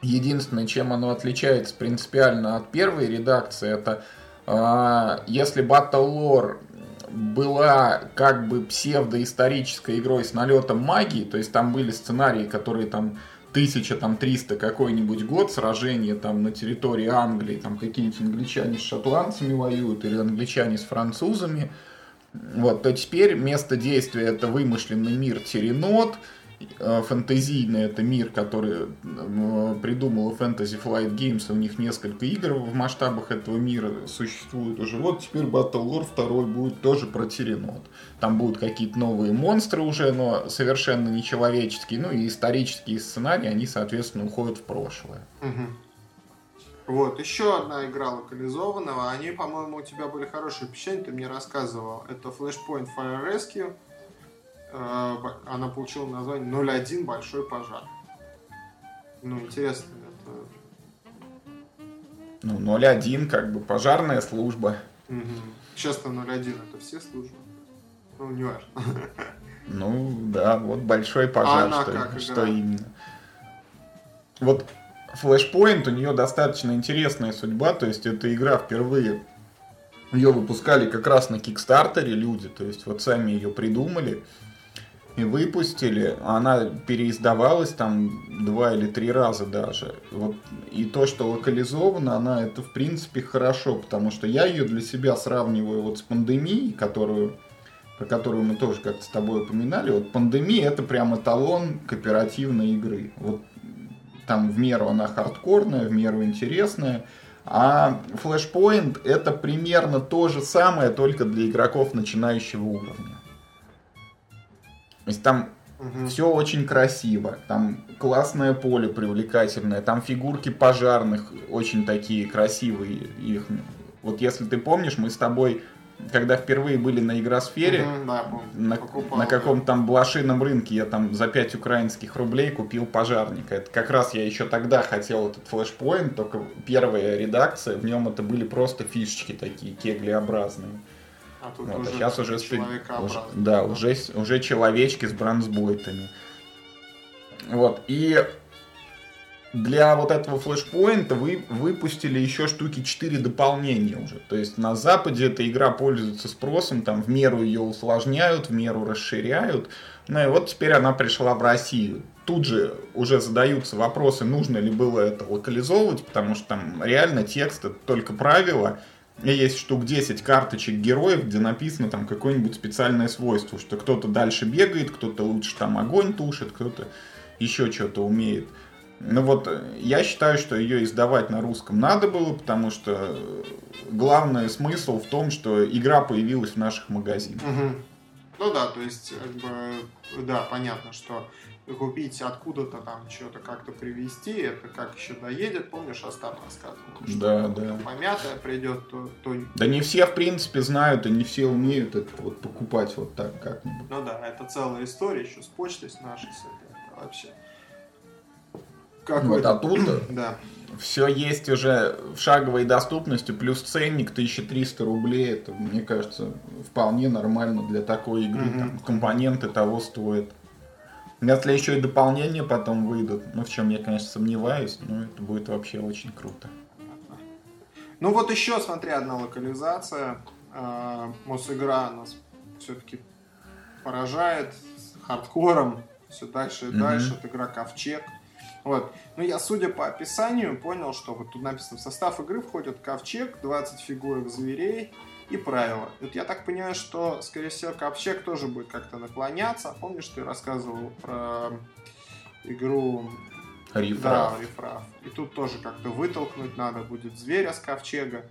Единственное, чем оно отличается принципиально от первой редакции, это э, если Battle Lore была как бы псевдоисторической игрой с налетом магии, то есть там были сценарии, которые там тысяча, там, триста какой-нибудь год сражения там на территории Англии, там какие-нибудь англичане с шотландцами воюют или англичане с французами, вот, то теперь место действия это вымышленный мир Теренот, фэнтезийный, это мир, который э, придумал Fantasy Flight Games, у них несколько игр в масштабах этого мира существует уже. Вот теперь Battle Lore 2 будет тоже про Теренот. Там будут какие-то новые монстры уже, но совершенно нечеловеческие, ну и исторические сценарии, они, соответственно, уходят в прошлое. Вот, еще одна игра локализованного. Они, по-моему, у тебя были хорошие впечатления, ты мне рассказывал. Это Flashpoint Fire Rescue. Э, она получила название 01 Большой пожар. Ну, интересно, это... Ну, 01 как бы пожарная служба. Угу. Сейчас-то 01 это все службы. Ну, не важно. Ну, да, вот большой пожар, а что, как что именно. Вот Flashpoint, у нее достаточно интересная судьба, то есть эта игра впервые ее выпускали как раз на Кикстартере люди, то есть вот сами ее придумали и выпустили, она переиздавалась там два или три раза даже. Вот. И то, что локализовано, она это в принципе хорошо, потому что я ее для себя сравниваю вот с пандемией, которую, про которую мы тоже как-то с тобой упоминали. Вот пандемия это прям эталон кооперативной игры. Вот там в меру она хардкорная, в меру интересная. А Flashpoint это примерно то же самое, только для игроков начинающего уровня. То есть там угу. все очень красиво, там классное поле привлекательное, там фигурки пожарных очень такие красивые. Их, вот если ты помнишь, мы с тобой когда впервые были на игросфере, угу, да, на, покупал, на каком-то там блошином рынке я там за 5 украинских рублей купил пожарника. Это как раз я еще тогда хотел этот флешпоинт, только первая редакция, в нем это были просто фишечки такие кеглеобразные. А тут вот, уже, а сейчас уже, уже да, уже, уже человечки с бронзбойтами. Вот, и для вот этого флешпоинта вы выпустили еще штуки 4 дополнения уже. То есть на Западе эта игра пользуется спросом, там в меру ее усложняют, в меру расширяют. Ну и вот теперь она пришла в Россию. Тут же уже задаются вопросы, нужно ли было это локализовывать, потому что там реально текст это только правила, есть штук 10 карточек героев, где написано там какое-нибудь специальное свойство, что кто-то дальше бегает, кто-то лучше там огонь тушит, кто-то еще что-то умеет. Ну вот, я считаю, что ее издавать на русском надо было, потому что главный смысл в том, что игра появилась в наших магазинах. Угу. Ну да, то есть, как бы, да, понятно, что купить откуда-то там что-то как-то привезти, это как еще доедет, помнишь, Остап рассказывал? Что да, да. Помятое придет, то, то... Да не все, в принципе, знают, и не все умеют это вот покупать вот так как-нибудь. Ну да, это целая история еще с почтой, с нашей, с этой, вообще. Как вот, а тут да. Все есть уже в шаговой доступности, плюс ценник 1300 рублей, это, мне кажется, вполне нормально для такой игры, mm-hmm. там, компоненты того стоят. Если еще и дополнения потом выйдут, ну в чем я, конечно, сомневаюсь, но это будет вообще очень круто. Ну вот еще, смотри, одна локализация. А, Мосигра нас все-таки поражает с хардкором все дальше и mm-hmm. дальше. Это игра Ковчег. Вот. Ну, я, судя по описанию, понял, что вот тут написано, в состав игры входит ковчег, 20 фигурок зверей и правила. Вот я так понимаю, что, скорее всего, ковчег тоже будет как-то наклоняться. Помнишь, ты рассказывал про игру Рифраф. Да, рифраф. И тут тоже как-то вытолкнуть надо будет зверя с ковчега.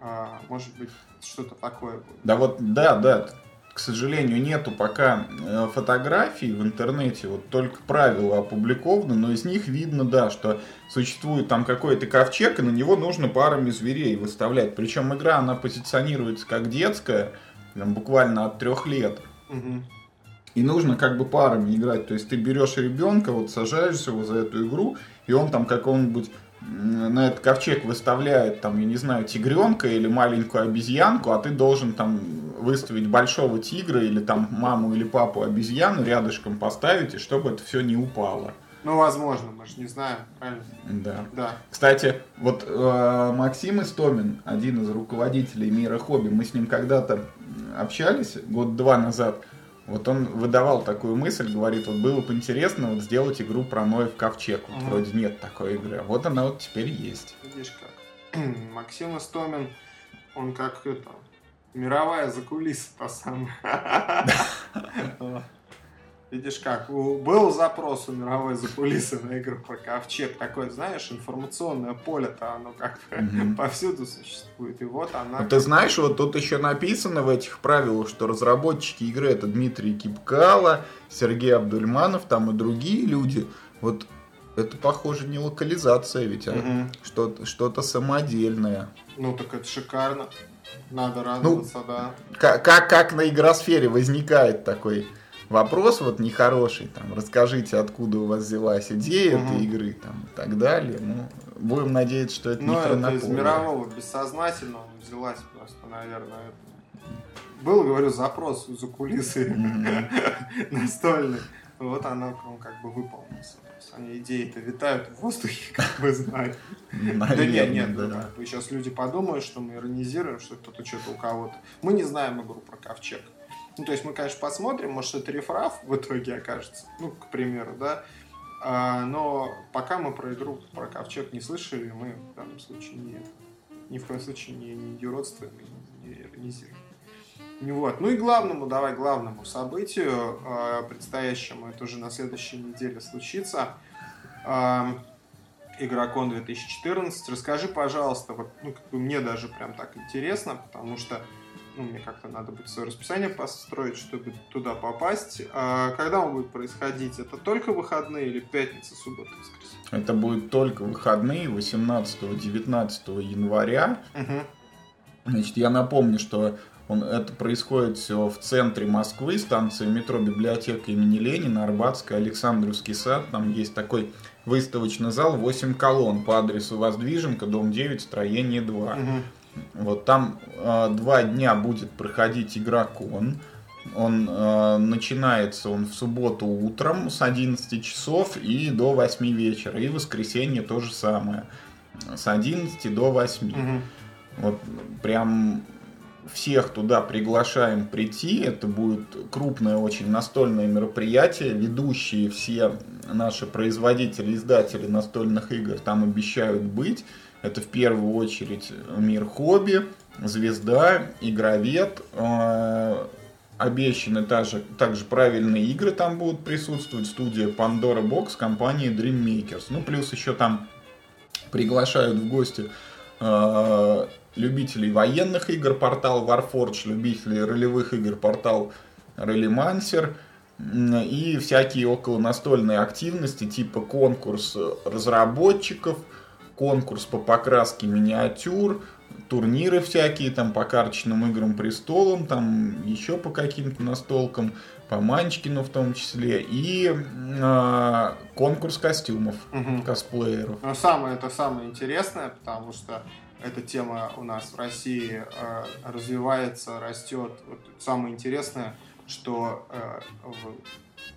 А, может быть, что-то такое будет. Да вот, да, да, к сожалению, нету пока э, фотографий в интернете, вот только правила опубликованы, но из них видно, да, что существует там какой-то ковчег, и на него нужно парами зверей выставлять. Причем игра, она позиционируется как детская, там, буквально от трех лет. Угу. И нужно как бы парами играть. То есть ты берешь ребенка, вот сажаешь его за эту игру, и он там какого-нибудь на этот ковчег выставляет, там, я не знаю, тигренка или маленькую обезьянку, а ты должен там выставить большого тигра или там маму или папу обезьяну рядышком поставить, и чтобы это все не упало. Ну, возможно, мы же не знаем, правильно? Да. Да. Кстати, вот э, Максим Истомин, один из руководителей мира хобби, мы с ним когда-то общались, год-два назад, вот он выдавал такую мысль, говорит, вот было бы интересно вот сделать игру про Ноев ковчег. Вот угу. вроде нет такой игры. Вот она вот теперь есть. Видишь как. Максим Истомин, он как это, мировая закулиса та самая. Видишь как, был запрос у мировой закулисы на игру про ковчег, такое, знаешь, информационное поле-то, оно как mm-hmm. повсюду существует, и вот она... Ну, ты знаешь, вот тут еще написано в этих правилах, что разработчики игры это Дмитрий Кипкала, Сергей Абдульманов, там и другие люди, вот это, похоже, не локализация ведь, а угу. что-то, что-то самодельное. Ну, так это шикарно. Надо радоваться, ну, да. Как, как, как на игросфере возникает такой вопрос вот нехороший, там, расскажите, откуда у вас взялась идея угу. этой игры, там, и так далее. Ну, будем надеяться, что это ну, не это из мирового бессознательного взялась просто, наверное. Был, говорю, запрос за кулисы настольный. Вот она он как бы выполнился. Они идеи-то витают в воздухе, как бы знать. Да нет, нет, да. Сейчас люди подумают, что мы иронизируем, что кто-то что-то у кого-то. Мы не знаем игру про ковчег. Ну, то есть мы, конечно, посмотрим, может, это рефраф в итоге окажется, ну, к примеру, да, а, но пока мы про игру, про ковчег не слышали, мы в данном случае не, ни в коем случае не, не юродствуем и не иронизируем. Вот. Ну и главному, давай главному событию, э, предстоящему, это уже на следующей неделе случится, э, Игрокон 2014. Расскажи, пожалуйста, вот, ну, как бы мне даже прям так интересно, потому что ну, мне как-то надо будет свое расписание построить, чтобы туда попасть. А когда он будет происходить? Это только выходные или пятница, суббота, воскресенье? Это будет только выходные 18-19 января. Угу. Значит, я напомню, что он, это происходит все в центре Москвы, станция метро библиотека имени Ленина, Арбатская, Александровский сад. Там есть такой выставочный зал, 8 колонн по адресу Воздвиженка, дом 9, строение 2. Угу. Вот там э, два дня будет проходить игра Кон. Он э, начинается он в субботу утром с 11 часов и до 8 вечера. И в воскресенье то же самое. С 11 до 8. Угу. Вот прям всех туда приглашаем прийти. Это будет крупное очень настольное мероприятие. Ведущие все наши производители, издатели настольных игр там обещают быть. Это в первую очередь мир хобби, звезда, игровед. Э, обещаны также, также правильные игры там будут присутствовать. Студия Pandora Box компании Dream Makers. Ну, плюс еще там приглашают в гости э, любителей военных игр портал Warforge, любителей ролевых игр портал Rallymancer и всякие около настольные активности типа конкурс разработчиков – конкурс по покраске миниатюр, турниры всякие, там по карточным играм престолам, там еще по каким-то настолкам, по Манчкину в том числе, и э, конкурс костюмов угу. косплееров. Но самое это самое интересное, потому что эта тема у нас в России э, развивается, растет. Вот самое интересное, что э, в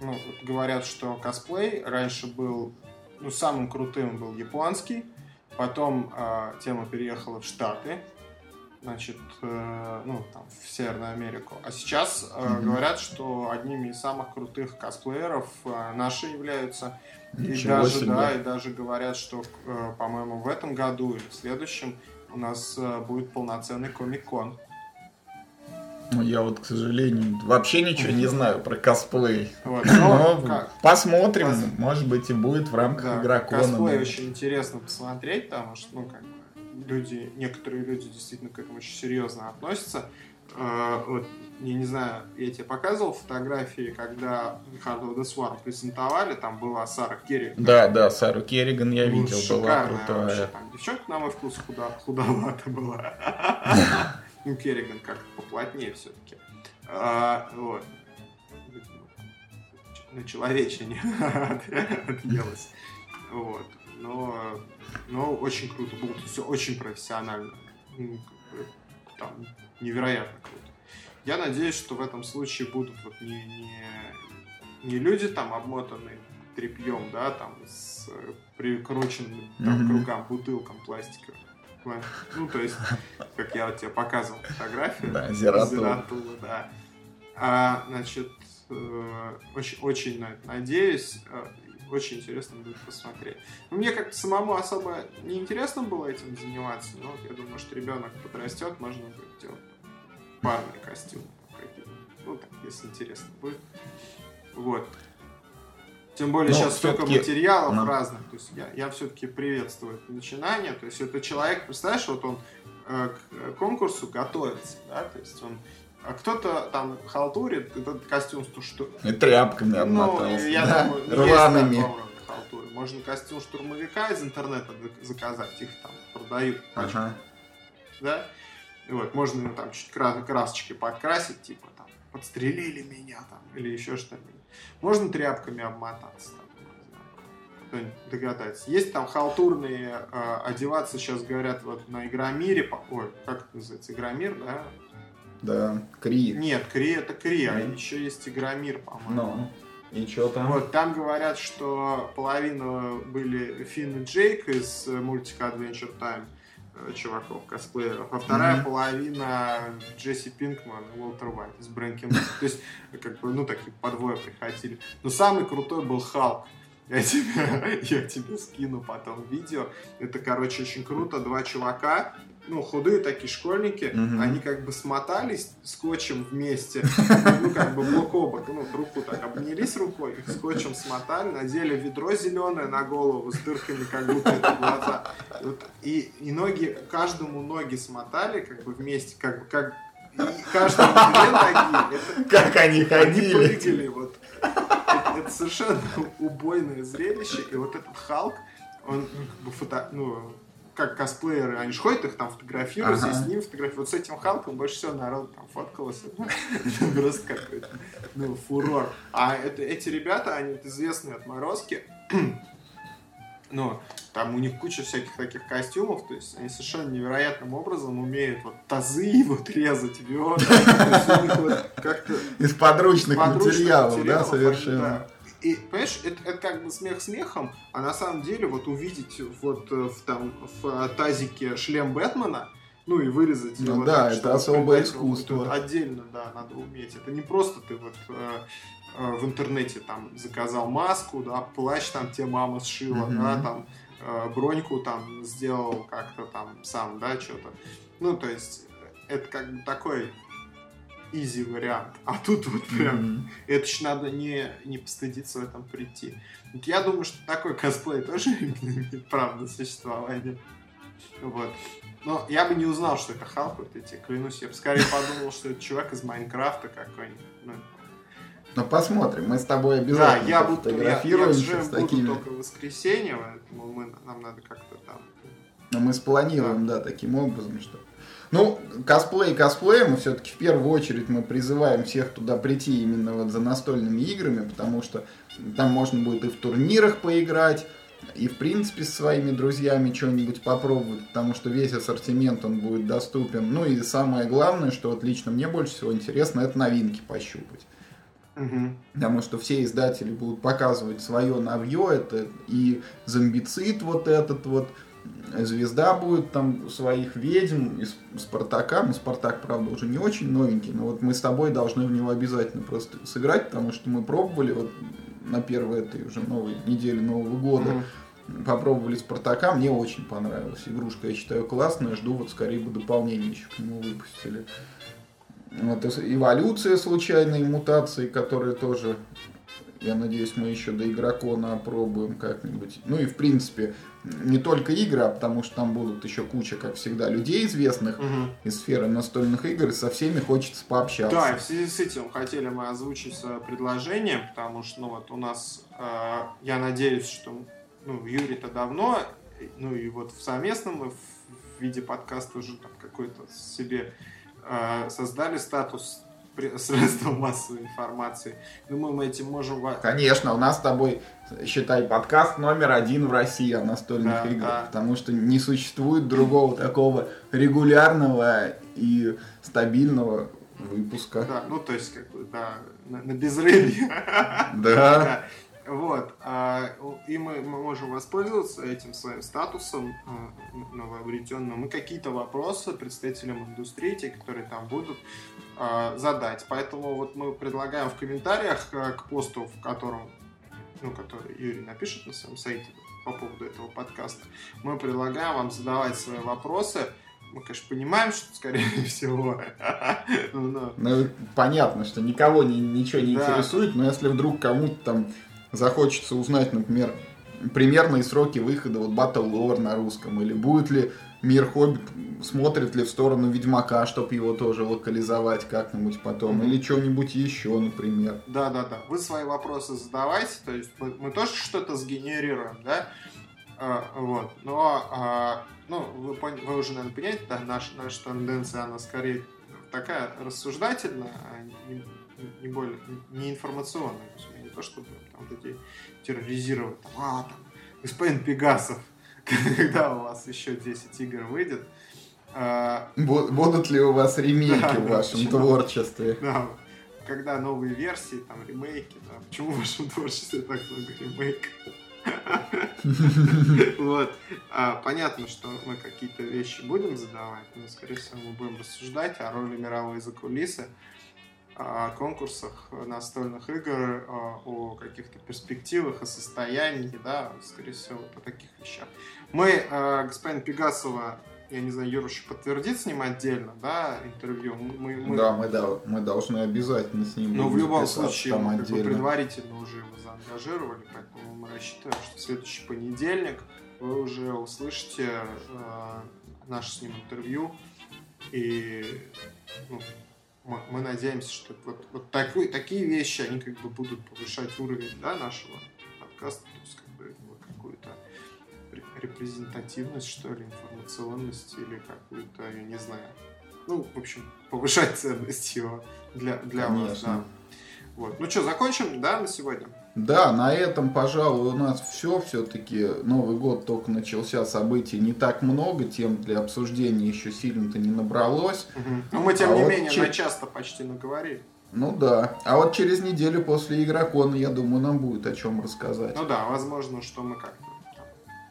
ну, вот говорят, что косплей раньше был, ну, самым крутым был японский, потом э, тема переехала в Штаты, значит, э, ну, там, в Северную Америку. А сейчас э, mm-hmm. говорят, что одними из самых крутых косплееров э, наши являются. Ничего и даже, себе. да, и даже говорят, что, э, по-моему, в этом году или в следующем у нас э, будет полноценный комик-кон. Ну, я вот, к сожалению, вообще ничего не знаю про косплей. Вот, но, но посмотрим, Пос... может быть, и будет в рамках да, игрокона. Косплей да. очень интересно посмотреть, потому что, ну, как бы, люди, некоторые люди действительно к этому очень серьезно относятся. Uh, вот, я не знаю, я тебе показывал фотографии, когда Hard of the Swarm презентовали, там была Сара Керриган. Да, да, Сару Керриган я ну, видел, была крутая. Вообще, там девчонка, на мой вкус, худа, худовата была. Ну, Керриган как-то поплотнее все-таки. А, вот. На человечине отъелась. Вот. Но но очень круто было, все очень профессионально. Ну, там, невероятно круто. Я надеюсь, что в этом случае будут вот не, не, не люди там обмотанные тряпьем, да, там с прикрученным там, mm-hmm. к рукам бутылкам пластиковым. Ну, то есть, как я вот тебе показывал фотографию. Да, Зератула. да. А, значит, э, очень, очень на это надеюсь. Э, очень интересно будет посмотреть. Но мне как-то самому особо не интересно было этим заниматься, но я думаю, что ребенок подрастет, можно будет делать парный костюм. Ну, так, если интересно будет. Вот. Тем более Но сейчас столько материалов но... разных. То есть я, я все-таки приветствую это начинание. То есть это человек, представляешь, вот он э, к конкурсу готовится, да, то есть он а кто-то там халтурит, этот костюм что... И тряпками обмотался. Ну, я да? думаю, Рваными. есть халтуры. Можно костюм штурмовика из интернета заказать, их там продают. Ага. Да? И вот, можно ну, там чуть красочки подкрасить, типа там, подстрелили меня там, или еще что-нибудь. Можно тряпками обмотаться кто-нибудь догадается. Есть там халтурные э, одеваться, сейчас говорят, вот на Игромире, ой, как это называется, Игромир, да, да, Кри. Нет, Кри это Кри, а еще есть Игромир, по-моему. Ну, и что там? Вот, там говорят, что половина были Финн и Джейк из мультика Adventure Time э, чуваков, косплееров, а вторая mm-hmm. половина Джесси Пинкман и Уолтер Уайт из Брэнкин. То есть, как бы, ну, такие подвое приходили. Но самый крутой был Халк. Я тебе, я тебе скину потом видео. Это, короче, очень круто. Два чувака, ну, худые такие школьники, угу. они как бы смотались скотчем вместе, ну, как бы бок о бок, ну, руку так обнялись рукой, их скотчем смотали, надели ведро зеленое на голову с дырками, как будто это глаза. И, и ноги, каждому ноги смотали, как бы вместе, как бы, как и каждому две ноги. Это, как они ходили. Они прыгали, вот. Это, это совершенно убойное зрелище, и вот этот Халк, он ну, как бы фото, ну, как косплееры, они же ходят, их там фотографируют, ага. и с ним фотографируют. Вот с этим Халком больше всего народ там фоткалось. Это просто какой-то ну, фурор. А это, эти ребята, они вот известные отморозки. Ну, там у них куча всяких таких костюмов, то есть они совершенно невероятным образом умеют вот тазы вот резать, ведра. Из подручных материалов, да, совершенно. И, понимаешь, это, это как бы смех смехом, а на самом деле вот увидеть вот э, в, там, в тазике шлем Бэтмена, ну и вырезать ну, его. Да, так, это особое искусство. Вот, отдельно, да, надо уметь. Это не просто ты вот э, э, в интернете там заказал маску, да, плащ там тебе мама сшила, mm-hmm. да, там э, броньку там сделал как-то там сам, да, что-то. Ну, то есть это как бы такой изи вариант. А тут вот прям, mm-hmm. это ж надо не, не постыдиться в этом прийти. Вот я думаю, что такой косплей тоже имеет право на существование. Вот. Но я бы не узнал, что это Халк, вот эти, клянусь. Я бы скорее подумал, что это чувак из Майнкрафта какой-нибудь. Ну, ну посмотрим, мы с тобой обязательно да, я буду, фотографируемся я, я с такими. буду только в воскресенье, поэтому мы, нам надо как-то там... Но мы спланируем, да. да, таким образом, что ну, косплей косплеем, все-таки в первую очередь мы призываем всех туда прийти именно вот за настольными играми, потому что там можно будет и в турнирах поиграть, и в принципе с своими друзьями что-нибудь попробовать, потому что весь ассортимент он будет доступен. Ну и самое главное, что вот лично мне больше всего интересно, это новинки пощупать. Потому что все издатели будут показывать свое навье, это и зомбицид вот этот вот, Звезда будет там своих ведьм из Спартака. Ну, Спартак, правда, уже не очень новенький, но вот мы с тобой должны в него обязательно просто сыграть, потому что мы пробовали вот на первой этой уже новой неделе Нового года. Мгм. Попробовали Спартака, мне очень понравилась игрушка, я считаю классная, жду вот скорее бы дополнение еще к нему выпустили. Вот, эволюция случайной мутации, которые тоже, я надеюсь, мы еще до игрокона опробуем как-нибудь. Ну и в принципе, не только игры, а потому что там будут еще куча, как всегда, людей известных Мгм. из сферы настольных игр, и со всеми хочется пообщаться. Да, и в связи с этим хотели мы озвучить предложение, потому что, ну вот у нас, э, я надеюсь, что, ну, Юрий-то давно, ну и вот в совместном в виде подкаста уже там какой-то себе э, создали статус средства массовой информации. Думаю, мы этим можем... Конечно, у нас с тобой, считай, подкаст номер один в России о настольных Да, играх, да. потому что не существует другого такого регулярного и стабильного выпуска. Да, ну, то есть, как бы, да, на, на безрыбье. Да. Вот. а, И мы, мы можем воспользоваться этим своим статусом новообретенным и какие-то вопросы представителям индустрии, те, которые там будут, а, задать. Поэтому вот мы предлагаем в комментариях а, к посту, в котором, ну, который Юрий напишет на своем сайте по поводу этого подкаста, мы предлагаем вам задавать свои вопросы. Мы, конечно, понимаем, что, скорее всего, ну, но Ну, понятно, что никого ни- ничего не Да. интересует, но если вдруг кому-то там захочется узнать, например, примерные сроки выхода вот Battle Lore на русском, или будет ли Мир Хоббит, смотрит ли в сторону Ведьмака, чтобы его тоже локализовать как-нибудь потом, Мгм. или что-нибудь еще, например. Да, да, да. Вы свои вопросы задавайте, то есть мы, мы тоже что-то сгенерируем, да? А, вот. Но, а, ну, вы, пон- вы уже, наверное, понимаете, да, наша, наша тенденция, она скорее такая рассуждательная, а не, не более, не информационная. То есть не то, чтобы там людей терроризировать, там, а, там, господин Пегасов, когда у вас еще 10 игр выйдет, а, Бу- Будут ли у вас ремейки Да, в вашем почему? творчестве? Да, когда новые версии, там, ремейки, да. Почему в вашем творчестве так много ремейков? Вот. А, Понятно, что мы какие-то вещи будем задавать, но, скорее всего, мы будем рассуждать о роли мировой закулисы, о конкурсах настольных игр, о каких-то перспективах, о состоянии, да, скорее всего, вот о таких вещах. Мы, э, господин Пегасова, я не знаю, еще подтвердит с ним отдельно, да, интервью. Мы, мы- Да, мы, да, мы должны обязательно с ним но в будем любом случае там мы как бы предварительно уже его заангажировали, поэтому мы рассчитываем, что в следующий понедельник вы уже услышите э, наше с ним интервью. И ну, мы, мы надеемся, что вот, вот такой- такие вещи, они как бы будут повышать уровень да, нашего подкаста, то есть как бы ну, какую-то ре- репрезентативность, что ли, информационность или какую-то, я не знаю, ну, в общем, повышать ценность его для, для вас, да. Вот. Ну что, закончим, да, на сегодня? Да, на этом, пожалуй, у нас все. Все-таки Новый год только начался, событий не так много, тем для обсуждения еще сильно-то не набралось. Ну, мы, тем А не вот менее, че- на часто почти наговорили. Ну да. А вот через неделю после Игрокона, я думаю, нам будет о чем рассказать. Ну да, возможно, что мы как-то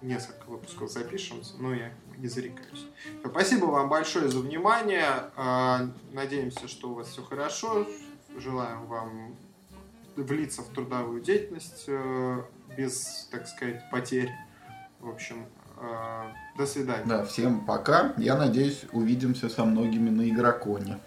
несколько выпусков запишемся, но я не зарекаюсь. Спасибо вам большое за внимание. А, Надеемся, что у вас все хорошо. Желаем вам влиться в трудовую деятельность э, без, так сказать, потерь. В общем, э, до свидания. Да, всем пока. Я надеюсь, увидимся со многими на Игроконе.